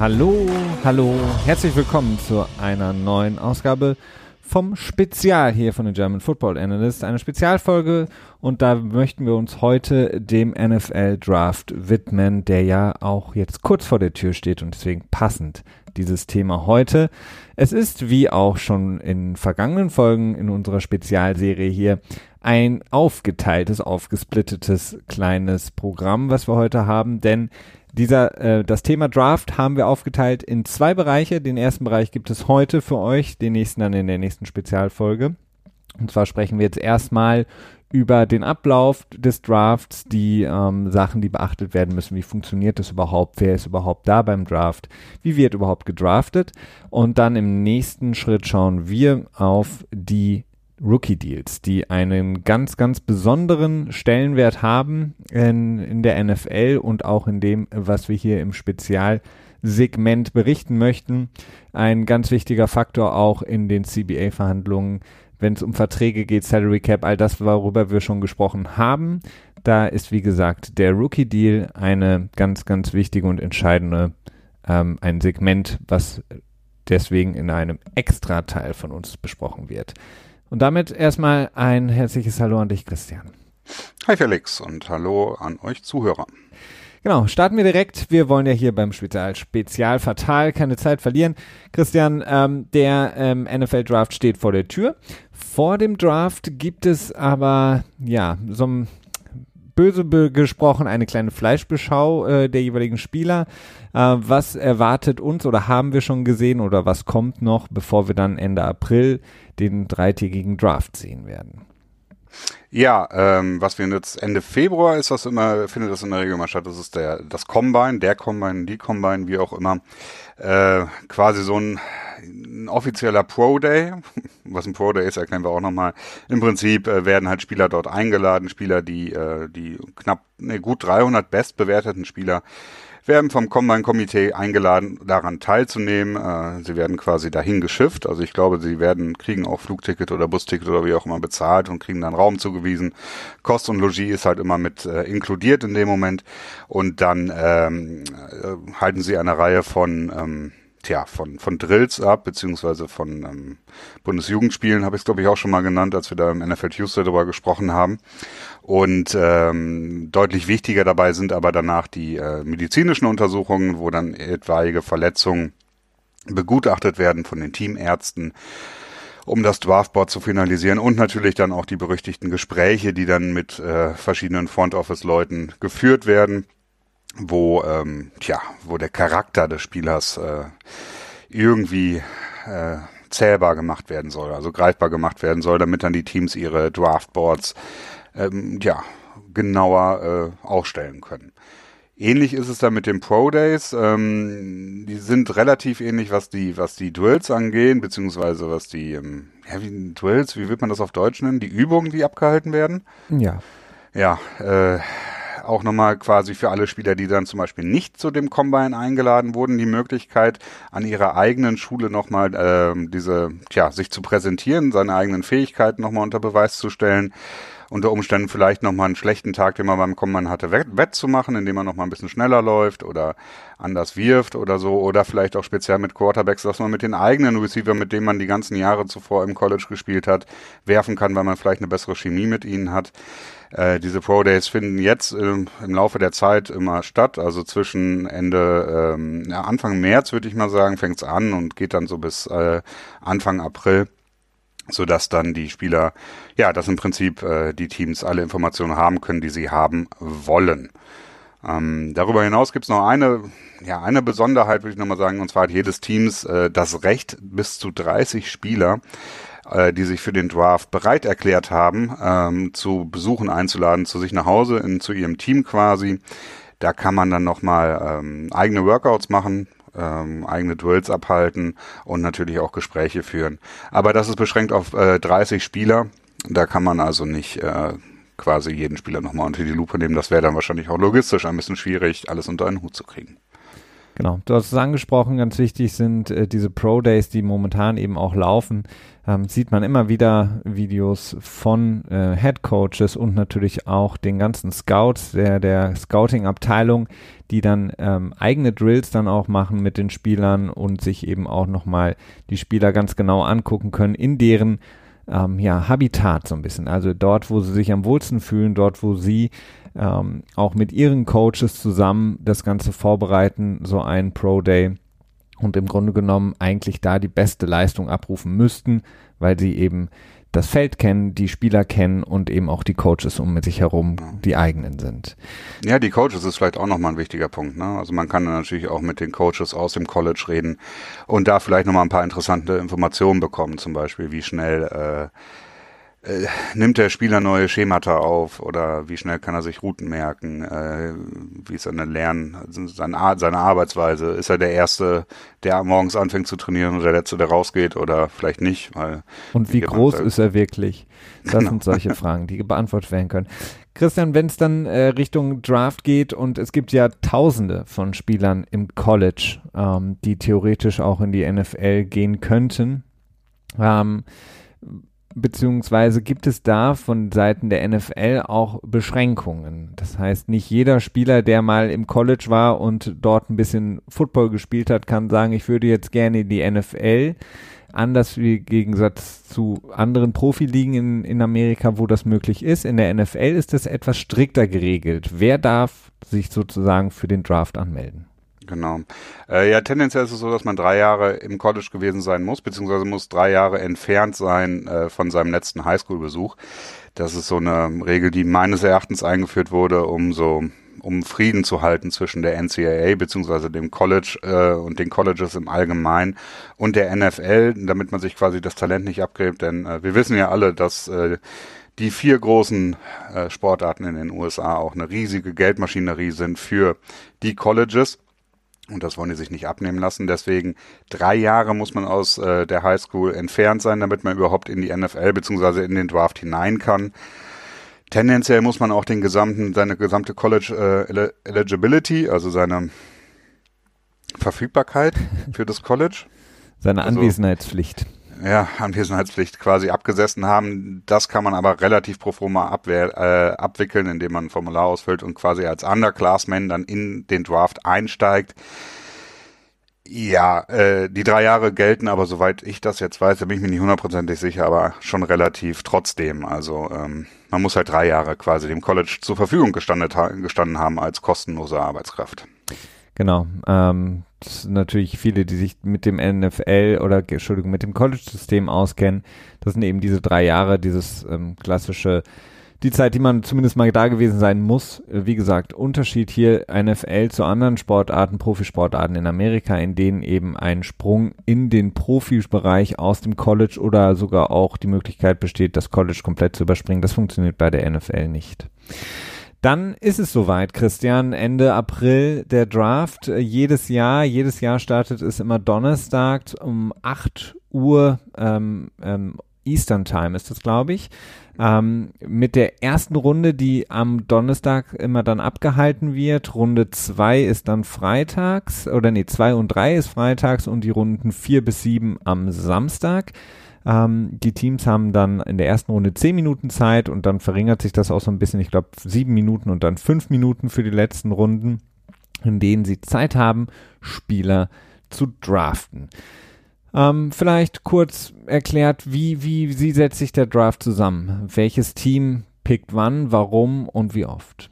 Hallo, hallo, herzlich willkommen zu einer neuen Ausgabe vom Spezial hier von den German Football Analyst. Eine Spezialfolge und da möchten wir uns heute dem NFL Draft widmen, der ja auch jetzt kurz vor der Tür steht und deswegen passend dieses Thema heute. Es ist wie auch schon in vergangenen Folgen in unserer Spezialserie hier ein aufgeteiltes, aufgesplittetes kleines Programm, was wir heute haben, denn dieser, äh, das Thema Draft haben wir aufgeteilt in zwei Bereiche. Den ersten Bereich gibt es heute für euch, den nächsten dann in der nächsten Spezialfolge. Und zwar sprechen wir jetzt erstmal über den Ablauf des Drafts, die ähm, Sachen, die beachtet werden müssen. Wie funktioniert das überhaupt? Wer ist überhaupt da beim Draft? Wie wird überhaupt gedraftet? Und dann im nächsten Schritt schauen wir auf die Rookie Deals, die einen ganz, ganz besonderen Stellenwert haben in, in der NFL und auch in dem, was wir hier im Spezialsegment berichten möchten. Ein ganz wichtiger Faktor auch in den CBA-Verhandlungen, wenn es um Verträge geht, Salary Cap, all das, worüber wir schon gesprochen haben. Da ist, wie gesagt, der Rookie Deal eine ganz, ganz wichtige und entscheidende, ähm, ein Segment, was deswegen in einem extra Teil von uns besprochen wird. Und damit erstmal ein herzliches Hallo an dich, Christian. Hi Felix und hallo an euch Zuhörer. Genau, starten wir direkt. Wir wollen ja hier beim Spezial, Spezial Fatal keine Zeit verlieren. Christian, ähm, der ähm, NFL Draft steht vor der Tür. Vor dem Draft gibt es aber, ja, so ein böse gesprochen eine kleine Fleischbeschau äh, der jeweiligen Spieler. Äh, was erwartet uns oder haben wir schon gesehen oder was kommt noch, bevor wir dann Ende April den dreitägigen Draft sehen werden? Ja, ähm, was wir jetzt Ende Februar ist das immer, findet das in der Regel mal statt. Das ist der das Combine, der Combine, die Combine, wie auch immer. Äh, quasi so ein, ein offizieller Pro Day. Was ein Pro Day ist, erklären wir auch nochmal. Im Prinzip äh, werden halt Spieler dort eingeladen, Spieler, die äh, die knapp ne, gut 300 bestbewerteten Spieler werden vom Combine-Komitee eingeladen, daran teilzunehmen. Äh, sie werden quasi dahin geschifft. Also ich glaube, sie werden, kriegen auch Flugticket oder Busticket oder wie auch immer bezahlt und kriegen dann Raum zugewiesen. Kost und Logis ist halt immer mit äh, inkludiert in dem Moment. Und dann ähm, äh, halten sie eine Reihe von ähm, tja, von, von Drills ab, beziehungsweise von ähm, Bundesjugendspielen habe ich es, glaube ich, auch schon mal genannt, als wir da im NFL Tuesday darüber gesprochen haben. Und ähm, deutlich wichtiger dabei sind aber danach die äh, medizinischen Untersuchungen, wo dann etwaige Verletzungen begutachtet werden von den Teamärzten um das Draftboard zu finalisieren und natürlich dann auch die berüchtigten Gespräche, die dann mit äh, verschiedenen Front Office Leuten geführt werden wo, ähm, tja, wo der Charakter des Spielers äh, irgendwie äh, zählbar gemacht werden soll, also greifbar gemacht werden soll, damit dann die Teams ihre Draftboards ähm, ja, genauer äh, ausstellen können. Ähnlich ist es dann mit den Pro Days. Ähm, die sind relativ ähnlich, was die, was die Drills angehen, beziehungsweise was die, ähm, ja, wie Drills, wie wird man das auf Deutsch nennen? Die Übungen, die abgehalten werden? Ja. Ja, äh, auch nochmal quasi für alle Spieler, die dann zum Beispiel nicht zu dem Combine eingeladen wurden, die Möglichkeit, an ihrer eigenen Schule nochmal äh, diese, tja, sich zu präsentieren, seine eigenen Fähigkeiten nochmal unter Beweis zu stellen unter Umständen vielleicht nochmal einen schlechten Tag, den man beim Combine hatte, wett, wettzumachen, indem man nochmal ein bisschen schneller läuft oder anders wirft oder so. Oder vielleicht auch speziell mit Quarterbacks, dass man mit den eigenen Receiver, mit denen man die ganzen Jahre zuvor im College gespielt hat, werfen kann, weil man vielleicht eine bessere Chemie mit ihnen hat. Äh, diese Pro Days finden jetzt ähm, im Laufe der Zeit immer statt, also zwischen Ende, ähm, ja, Anfang März würde ich mal sagen, fängt es an und geht dann so bis äh, Anfang April, so dass dann die Spieler, ja, dass im Prinzip äh, die Teams alle Informationen haben können, die sie haben wollen. Ähm, darüber hinaus gibt es noch eine, ja, eine Besonderheit, würde ich nochmal sagen, und zwar hat jedes Teams äh, das Recht, bis zu 30 Spieler äh, die sich für den Draft bereit erklärt haben, ähm, zu Besuchen einzuladen, zu sich nach Hause, in, zu ihrem Team quasi. Da kann man dann nochmal ähm, eigene Workouts machen, ähm, eigene Drills abhalten und natürlich auch Gespräche führen. Aber das ist beschränkt auf äh, 30 Spieler. Da kann man also nicht äh, quasi jeden Spieler nochmal unter die Lupe nehmen. Das wäre dann wahrscheinlich auch logistisch ein bisschen schwierig, alles unter einen Hut zu kriegen. Genau, du hast es angesprochen, ganz wichtig sind äh, diese Pro Days, die momentan eben auch laufen. Ähm, sieht man immer wieder Videos von äh, Head Coaches und natürlich auch den ganzen Scouts der, der Scouting-Abteilung, die dann ähm, eigene Drills dann auch machen mit den Spielern und sich eben auch nochmal die Spieler ganz genau angucken können in deren ähm, ja, Habitat so ein bisschen. Also dort, wo sie sich am wohlsten fühlen, dort, wo sie ähm, auch mit ihren Coaches zusammen das Ganze vorbereiten, so ein Pro Day und im Grunde genommen eigentlich da die beste Leistung abrufen müssten, weil sie eben das Feld kennen, die Spieler kennen und eben auch die Coaches um mit sich herum die eigenen sind. Ja, die Coaches ist vielleicht auch nochmal ein wichtiger Punkt. Ne? Also man kann natürlich auch mit den Coaches aus dem College reden und da vielleicht nochmal ein paar interessante Informationen bekommen, zum Beispiel wie schnell äh, äh, nimmt der Spieler neue Schemata auf oder wie schnell kann er sich Routen merken, äh, wie ist seine Lernen, seine, seine Arbeitsweise, ist er der Erste, der morgens anfängt zu trainieren und der Letzte, der rausgeht oder vielleicht nicht. Weil und wie groß ist er wirklich? Das genau. sind solche Fragen, die beantwortet werden können. Christian, wenn es dann äh, Richtung Draft geht und es gibt ja Tausende von Spielern im College, ähm, die theoretisch auch in die NFL gehen könnten, ähm, beziehungsweise gibt es da von Seiten der NFL auch Beschränkungen? Das heißt, nicht jeder Spieler, der mal im College war und dort ein bisschen Football gespielt hat, kann sagen, ich würde jetzt gerne in die NFL. Anders wie im Gegensatz zu anderen Profiligen in, in Amerika, wo das möglich ist. In der NFL ist das etwas strikter geregelt. Wer darf sich sozusagen für den Draft anmelden? Genau. Äh, ja, tendenziell ist es so, dass man drei Jahre im College gewesen sein muss, beziehungsweise muss drei Jahre entfernt sein äh, von seinem letzten Highschool-Besuch. Das ist so eine Regel, die meines Erachtens eingeführt wurde, um so um Frieden zu halten zwischen der NCAA beziehungsweise dem College äh, und den Colleges im Allgemeinen und der NFL, damit man sich quasi das Talent nicht abgräbt. Denn äh, wir wissen ja alle, dass äh, die vier großen äh, Sportarten in den USA auch eine riesige Geldmaschinerie sind für die Colleges. Und das wollen die sich nicht abnehmen lassen. Deswegen drei Jahre muss man aus äh, der Highschool entfernt sein, damit man überhaupt in die NFL bzw. in den Draft hinein kann. Tendenziell muss man auch den gesamten, seine gesamte College äh, Eligibility, also seine Verfügbarkeit für das College. Seine also, Anwesenheitspflicht ja, Anwesenheitspflicht quasi abgesessen haben. Das kann man aber relativ pro forma äh, abwickeln, indem man ein Formular ausfüllt und quasi als Underclassman dann in den Draft einsteigt. Ja, äh, die drei Jahre gelten aber, soweit ich das jetzt weiß, da bin ich mir nicht hundertprozentig sicher, aber schon relativ trotzdem. Also ähm, man muss halt drei Jahre quasi dem College zur Verfügung gestanden, gestanden haben als kostenlose Arbeitskraft. Genau. Ähm, natürlich viele, die sich mit dem NFL oder Entschuldigung, mit dem College-System auskennen. Das sind eben diese drei Jahre, dieses ähm, klassische, die Zeit, die man zumindest mal da gewesen sein muss. Äh, wie gesagt, Unterschied hier NFL zu anderen Sportarten, Profisportarten in Amerika, in denen eben ein Sprung in den Profibereich aus dem College oder sogar auch die Möglichkeit besteht, das College komplett zu überspringen. Das funktioniert bei der NFL nicht. Dann ist es soweit, Christian. Ende April der Draft. Äh, jedes Jahr, jedes Jahr startet es immer Donnerstag um 8 Uhr ähm, ähm, Eastern Time ist das, glaube ich. Ähm, mit der ersten Runde, die am Donnerstag immer dann abgehalten wird. Runde 2 ist dann freitags, oder nee, 2 und 3 ist freitags und die Runden 4 bis 7 am Samstag. Ähm, die Teams haben dann in der ersten Runde zehn Minuten Zeit und dann verringert sich das auch so ein bisschen, ich glaube sieben Minuten und dann fünf Minuten für die letzten Runden, in denen sie Zeit haben, Spieler zu draften. Ähm, vielleicht kurz erklärt, wie, wie, wie setzt sich der Draft zusammen? Welches Team pickt wann, warum und wie oft?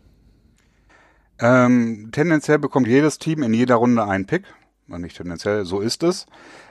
Ähm, tendenziell bekommt jedes Team in jeder Runde einen Pick. Nicht tendenziell, so ist es.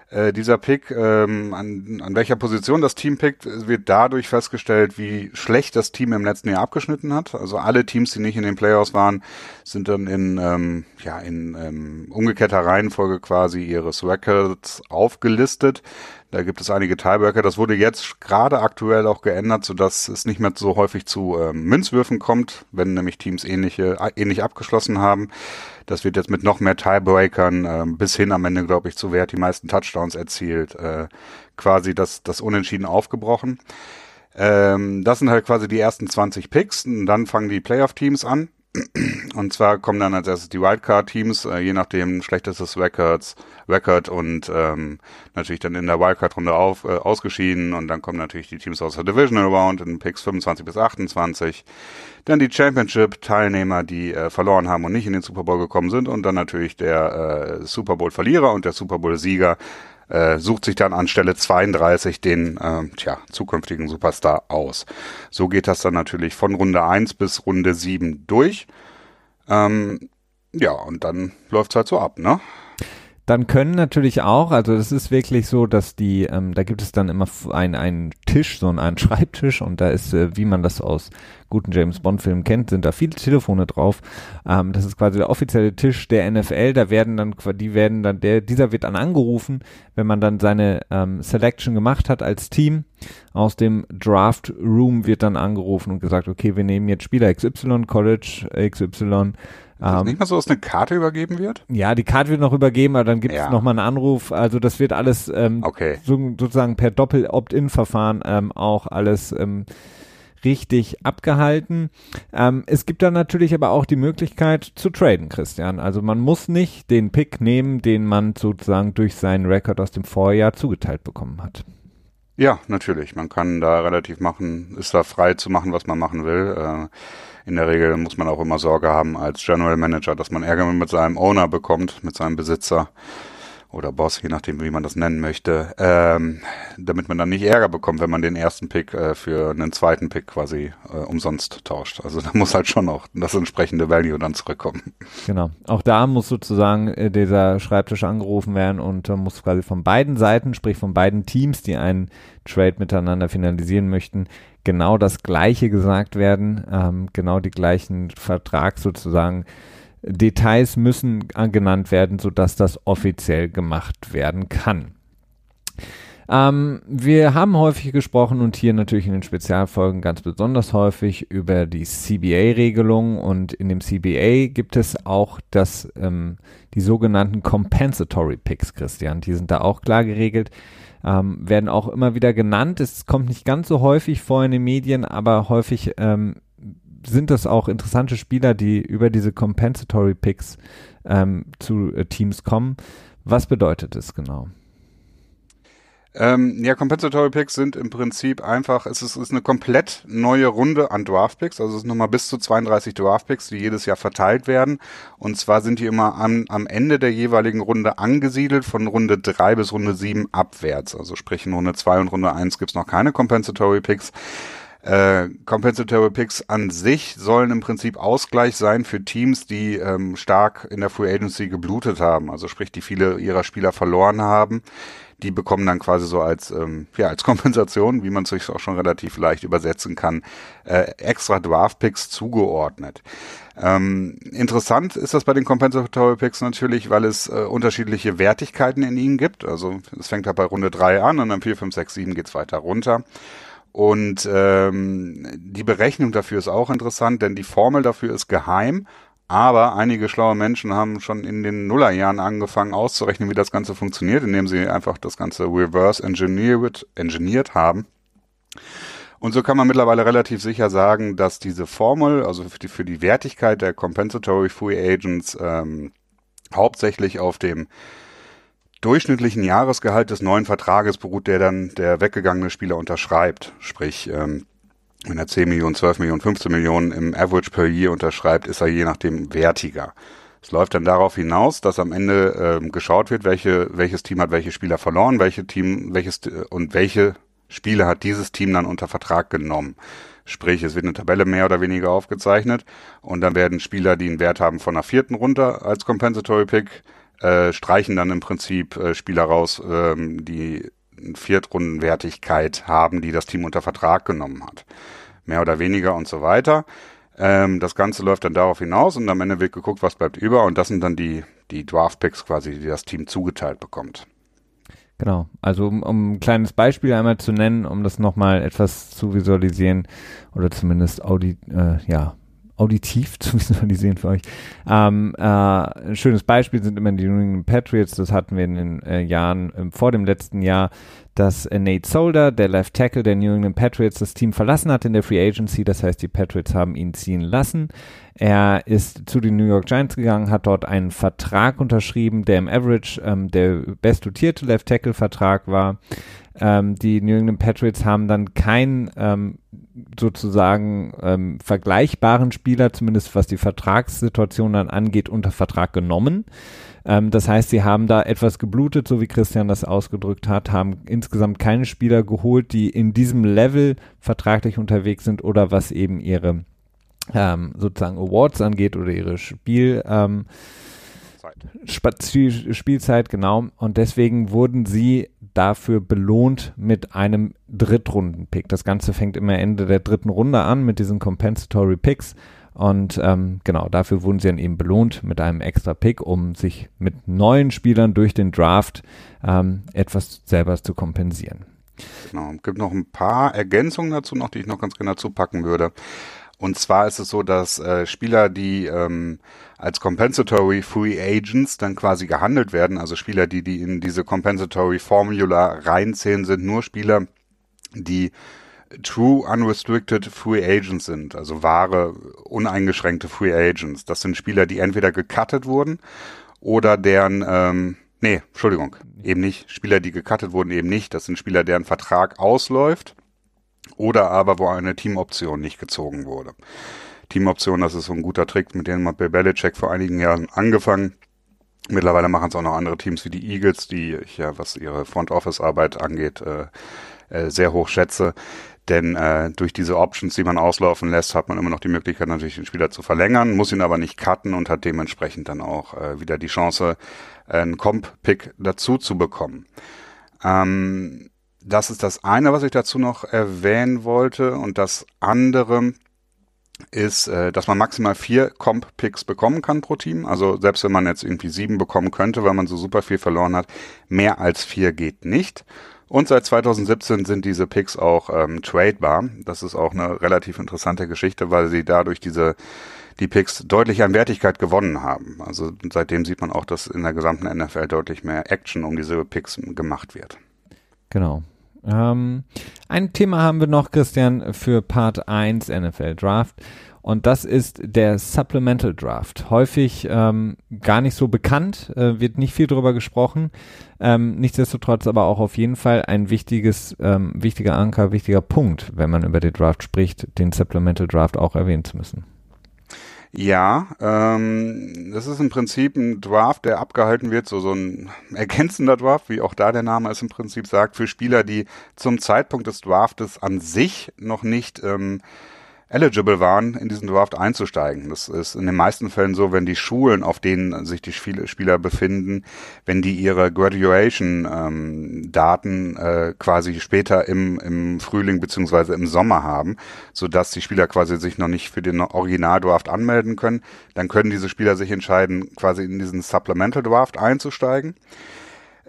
Äh, dieser Pick, ähm, an, an welcher Position das Team pickt, wird dadurch festgestellt, wie schlecht das Team im letzten Jahr abgeschnitten hat. Also alle Teams, die nicht in den Playoffs waren, sind dann in, ähm, ja, in ähm, umgekehrter Reihenfolge quasi ihres Records aufgelistet. Da gibt es einige Tiebreaker. Das wurde jetzt gerade aktuell auch geändert, sodass es nicht mehr so häufig zu ähm, Münzwürfen kommt, wenn nämlich Teams ähnliche, äh, ähnlich abgeschlossen haben. Das wird jetzt mit noch mehr Tiebreakern äh, bis hin am Ende, glaube ich, zu wer hat die meisten Touchdowns erzielt, äh, quasi das, das Unentschieden aufgebrochen. Ähm, das sind halt quasi die ersten 20 Picks und dann fangen die Playoff-Teams an Und zwar kommen dann als erstes die Wildcard-Teams, äh, je nachdem schlechtestes Records, Record und ähm, natürlich dann in der Wildcard-Runde auf, äh, ausgeschieden. Und dann kommen natürlich die Teams aus der Divisional Round in Picks 25 bis 28. Dann die Championship-Teilnehmer, die äh, verloren haben und nicht in den Super Bowl gekommen sind. Und dann natürlich der äh, Super Bowl-Verlierer und der Super Bowl-Sieger äh, sucht sich dann an Stelle 32 den äh, tja, zukünftigen Superstar aus. So geht das dann natürlich von Runde 1 bis Runde 7 durch. Ähm, ja, und dann läuft's halt so ab, ne? Dann können natürlich auch, also es ist wirklich so, dass die, ähm, da gibt es dann immer einen, einen Tisch, so einen Schreibtisch und da ist, äh, wie man das aus guten James Bond Filmen kennt, sind da viele Telefone drauf. Ähm, das ist quasi der offizielle Tisch der NFL. Da werden dann, die werden dann, der, dieser wird dann angerufen, wenn man dann seine ähm, Selection gemacht hat als Team. Aus dem Draft Room wird dann angerufen und gesagt, okay, wir nehmen jetzt Spieler XY, College XY ähm, nicht mal so, dass eine Karte übergeben wird? Ja, die Karte wird noch übergeben, aber dann gibt es ja. nochmal einen Anruf. Also das wird alles ähm, okay. so, sozusagen per Doppel-Opt-in-Verfahren ähm, auch alles ähm, richtig abgehalten. Ähm, es gibt dann natürlich aber auch die Möglichkeit zu traden, Christian. Also man muss nicht den Pick nehmen, den man sozusagen durch seinen Rekord aus dem Vorjahr zugeteilt bekommen hat. Ja, natürlich. Man kann da relativ machen, ist da frei zu machen, was man machen will. Äh, in der Regel muss man auch immer Sorge haben als General Manager, dass man Ärger mit seinem Owner bekommt, mit seinem Besitzer oder Boss, je nachdem, wie man das nennen möchte, ähm, damit man dann nicht Ärger bekommt, wenn man den ersten Pick äh, für einen zweiten Pick quasi äh, umsonst tauscht. Also da muss halt schon auch das entsprechende Value dann zurückkommen. Genau. Auch da muss sozusagen äh, dieser Schreibtisch angerufen werden und äh, muss quasi von beiden Seiten, sprich von beiden Teams, die einen Trade miteinander finalisieren möchten, genau das Gleiche gesagt werden, ähm, genau die gleichen Vertrag sozusagen. Details müssen genannt werden, sodass das offiziell gemacht werden kann. Ähm, wir haben häufig gesprochen und hier natürlich in den Spezialfolgen ganz besonders häufig über die CBA-Regelung und in dem CBA gibt es auch das, ähm, die sogenannten Compensatory Picks, Christian. Die sind da auch klar geregelt ähm, werden auch immer wieder genannt. Es kommt nicht ganz so häufig vor in den Medien, aber häufig ähm, sind das auch interessante Spieler, die über diese Compensatory Picks ähm, zu äh, Teams kommen. Was bedeutet es genau? Ähm, ja, Compensatory Picks sind im Prinzip einfach, es ist, ist eine komplett neue Runde an Draft Picks. Also es sind nochmal bis zu 32 Draft Picks, die jedes Jahr verteilt werden. Und zwar sind die immer am, am Ende der jeweiligen Runde angesiedelt von Runde 3 bis Runde 7 abwärts. Also sprich in Runde 2 und Runde 1 gibt's noch keine Compensatory Picks. Äh, Compensatory Picks an sich sollen im Prinzip Ausgleich sein für Teams, die ähm, stark in der Free Agency geblutet haben, also sprich, die viele ihrer Spieler verloren haben die bekommen dann quasi so als, ähm, ja, als Kompensation, wie man es sich auch schon relativ leicht übersetzen kann, äh, extra Draft-Picks zugeordnet. Ähm, interessant ist das bei den Compensatory Picks natürlich, weil es äh, unterschiedliche Wertigkeiten in ihnen gibt. Also es fängt halt bei Runde 3 an und dann 4, 5, 6, 7 geht's weiter runter. Und ähm, die Berechnung dafür ist auch interessant, denn die Formel dafür ist geheim aber einige schlaue Menschen haben schon in den Nullerjahren angefangen auszurechnen, wie das Ganze funktioniert, indem sie einfach das Ganze reverse engineered, engineert haben. Und so kann man mittlerweile relativ sicher sagen, dass diese Formel, also für die, für die Wertigkeit der Compensatory Free Agents, ähm, hauptsächlich auf dem durchschnittlichen Jahresgehalt des neuen Vertrages beruht, der dann der weggegangene Spieler unterschreibt. Sprich, ähm, wenn er 10 Millionen, 12 Millionen, 15 Millionen im Average per Year unterschreibt, ist er je nachdem wertiger. Es läuft dann darauf hinaus, dass am Ende äh, geschaut wird, welche, welches Team hat welche Spieler verloren, welche Team, welches und welche Spiele hat dieses Team dann unter Vertrag genommen. Sprich, es wird eine Tabelle mehr oder weniger aufgezeichnet und dann werden Spieler, die einen Wert haben von einer vierten runter als Compensatory Pick, äh, streichen dann im Prinzip äh, Spieler raus, ähm, die Viertrundenwertigkeit haben, die das Team unter Vertrag genommen hat. Mehr oder weniger und so weiter. Ähm, das Ganze läuft dann darauf hinaus und am Ende wird geguckt, was bleibt über und das sind dann die, die Draft-Picks quasi, die das Team zugeteilt bekommt. Genau, also um, um ein kleines Beispiel einmal zu nennen, um das nochmal etwas zu visualisieren oder zumindest Audi, äh, ja, auditiv zu visualisieren für euch. Ähm, äh, ein schönes Beispiel sind immer die New England Patriots. Das hatten wir in den äh, Jahren äh, vor dem letzten Jahr, dass äh, Nate Solder, der Left Tackle der New England Patriots, das Team verlassen hat in der Free Agency. Das heißt, die Patriots haben ihn ziehen lassen. Er ist zu den New York Giants gegangen, hat dort einen Vertrag unterschrieben, der im Average ähm, der bestdotierte Left Tackle Vertrag war. Ähm, die New England Patriots haben dann keinen ähm, sozusagen ähm, vergleichbaren Spieler, zumindest was die Vertragssituation dann angeht, unter Vertrag genommen. Ähm, das heißt, sie haben da etwas geblutet, so wie Christian das ausgedrückt hat, haben insgesamt keine Spieler geholt, die in diesem Level vertraglich unterwegs sind oder was eben ihre ähm, sozusagen Awards angeht oder ihre Spiel ähm, Spielzeit, genau. Und deswegen wurden sie dafür belohnt mit einem Drittrunden-Pick. Das Ganze fängt immer Ende der dritten Runde an mit diesen Compensatory Picks. Und ähm, genau, dafür wurden sie dann eben belohnt mit einem extra Pick, um sich mit neuen Spielern durch den Draft ähm, etwas selber zu kompensieren. Genau, es gibt noch ein paar Ergänzungen dazu noch, die ich noch ganz gerne dazu packen würde. Und zwar ist es so, dass äh, Spieler, die ähm, als Compensatory Free Agents dann quasi gehandelt werden, also Spieler, die, die in diese Compensatory Formula reinzählen, sind nur Spieler, die True Unrestricted Free Agents sind, also wahre, uneingeschränkte Free Agents. Das sind Spieler, die entweder gecuttet wurden oder deren, ähm, nee, Entschuldigung, eben nicht. Spieler, die gecuttet wurden, eben nicht. Das sind Spieler, deren Vertrag ausläuft oder aber wo eine Teamoption nicht gezogen wurde. Teamoption, das ist so ein guter Trick, mit dem hat Bill Belichick vor einigen Jahren angefangen. Mittlerweile machen es auch noch andere Teams wie die Eagles, die ich ja, was ihre Front Office Arbeit angeht, äh, äh, sehr hoch schätze. Denn äh, durch diese Options, die man auslaufen lässt, hat man immer noch die Möglichkeit, natürlich den Spieler zu verlängern, muss ihn aber nicht cutten und hat dementsprechend dann auch äh, wieder die Chance, einen Comp-Pick dazu zu bekommen. Ähm, das ist das eine, was ich dazu noch erwähnen wollte. Und das andere ist, äh, dass man maximal vier Comp-Picks bekommen kann pro Team. Also selbst wenn man jetzt irgendwie sieben bekommen könnte, weil man so super viel verloren hat, mehr als vier geht nicht. Und seit 2017 sind diese Picks auch ähm, tradebar. Das ist auch eine relativ interessante Geschichte, weil sie dadurch diese die Picks deutlich an Wertigkeit gewonnen haben. Also seitdem sieht man auch, dass in der gesamten NFL deutlich mehr Action um diese Picks gemacht wird. Genau. Ähm, ein Thema haben wir noch, Christian, für Part 1 NFL Draft. Und das ist der Supplemental Draft. Häufig ähm, gar nicht so bekannt, äh, wird nicht viel darüber gesprochen. Ähm, nichtsdestotrotz aber auch auf jeden Fall ein wichtiges, ähm, wichtiger Anker, wichtiger Punkt, wenn man über den Draft spricht, den Supplemental Draft auch erwähnen zu müssen. Ja, ähm, das ist im Prinzip ein Draft, der abgehalten wird, so, so ein ergänzender Draft, wie auch da der Name es im Prinzip sagt, für Spieler, die zum Zeitpunkt des Draftes an sich noch nicht ähm, eligible waren, in diesen Draft einzusteigen. Das ist in den meisten Fällen so, wenn die Schulen, auf denen sich die Spieler befinden, wenn die ihre Graduation-Daten ähm, äh, quasi später im, im Frühling beziehungsweise im Sommer haben, sodass die Spieler quasi sich noch nicht für den Original-Draft anmelden können, dann können diese Spieler sich entscheiden, quasi in diesen Supplemental Draft einzusteigen.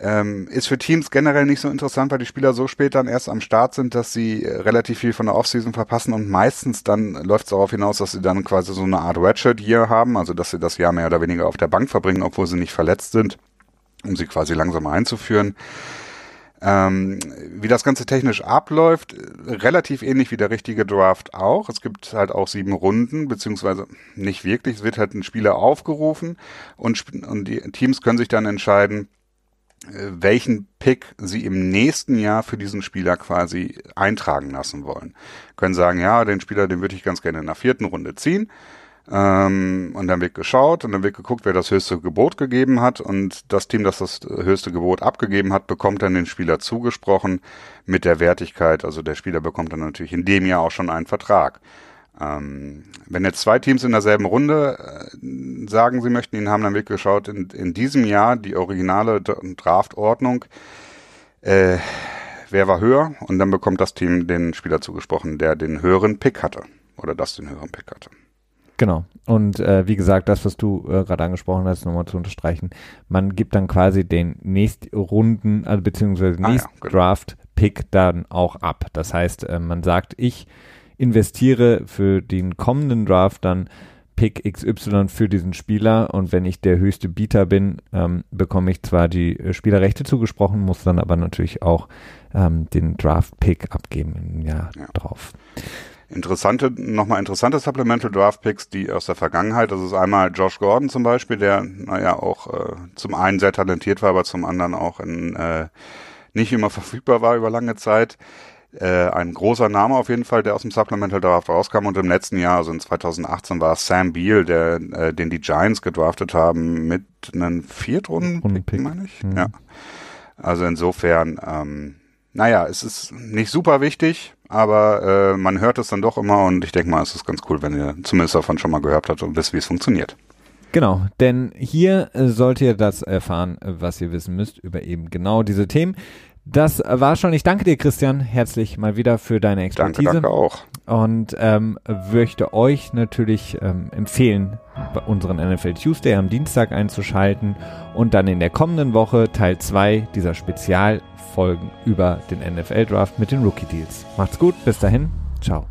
Ähm, ist für Teams generell nicht so interessant, weil die Spieler so spät dann erst am Start sind, dass sie äh, relativ viel von der Offseason verpassen und meistens dann läuft es darauf hinaus, dass sie dann quasi so eine Art hier haben, also dass sie das Jahr mehr oder weniger auf der Bank verbringen, obwohl sie nicht verletzt sind, um sie quasi langsam einzuführen. Ähm, wie das Ganze technisch abläuft, relativ ähnlich wie der richtige Draft auch. Es gibt halt auch sieben Runden, beziehungsweise nicht wirklich. Es wird halt ein Spieler aufgerufen und, und die Teams können sich dann entscheiden, welchen Pick sie im nächsten Jahr für diesen Spieler quasi eintragen lassen wollen. Können sagen, ja, den Spieler, den würde ich ganz gerne in der vierten Runde ziehen. Ähm, und dann wird geschaut und dann wird geguckt, wer das höchste Gebot gegeben hat. Und das Team, das das höchste Gebot abgegeben hat, bekommt dann den Spieler zugesprochen mit der Wertigkeit. Also der Spieler bekommt dann natürlich in dem Jahr auch schon einen Vertrag. Ähm, wenn jetzt zwei Teams in derselben Runde äh, sagen, sie möchten ihn haben, dann wird geschaut, in, in diesem Jahr die originale Draftordnung, äh, wer war höher und dann bekommt das Team den Spieler zugesprochen, der den höheren Pick hatte oder das den höheren Pick hatte. Genau. Und äh, wie gesagt, das, was du äh, gerade angesprochen hast, nochmal zu unterstreichen, man gibt dann quasi den nächsten Runden, also beziehungsweise nächsten ah, ja, genau. Draft-Pick dann auch ab. Das heißt, äh, man sagt, ich investiere für den kommenden Draft dann Pick XY für diesen Spieler und wenn ich der höchste Bieter bin, ähm, bekomme ich zwar die äh, Spielerrechte zugesprochen, muss dann aber natürlich auch ähm, den Draft-Pick abgeben im Jahr ja. drauf. Interessante, nochmal interessante Supplemental Draft Picks, die aus der Vergangenheit. Das ist einmal Josh Gordon zum Beispiel, der, naja, auch äh, zum einen sehr talentiert war, aber zum anderen auch in, äh, nicht immer verfügbar war über lange Zeit. Äh, ein großer Name auf jeden Fall, der aus dem Supplemental Draft rauskam und im letzten Jahr, also in 2018, war Sam Beal, der, äh, den die Giants gedraftet haben mit einem Viertrunden-Pick, meine ich. Mhm. Ja. Also insofern, ähm, naja, es ist nicht super wichtig, aber äh, man hört es dann doch immer und ich denke mal, es ist ganz cool, wenn ihr zumindest davon schon mal gehört habt und wisst, wie es funktioniert. Genau, denn hier äh, sollt ihr das erfahren, was ihr wissen müsst über eben genau diese Themen. Das war schon. Ich danke dir, Christian, herzlich mal wieder für deine Expertise. Danke, danke auch. Und ähm, möchte euch natürlich ähm, empfehlen, unseren NFL Tuesday am Dienstag einzuschalten und dann in der kommenden Woche Teil 2 dieser Spezialfolgen über den NFL Draft mit den Rookie Deals. Macht's gut, bis dahin, ciao.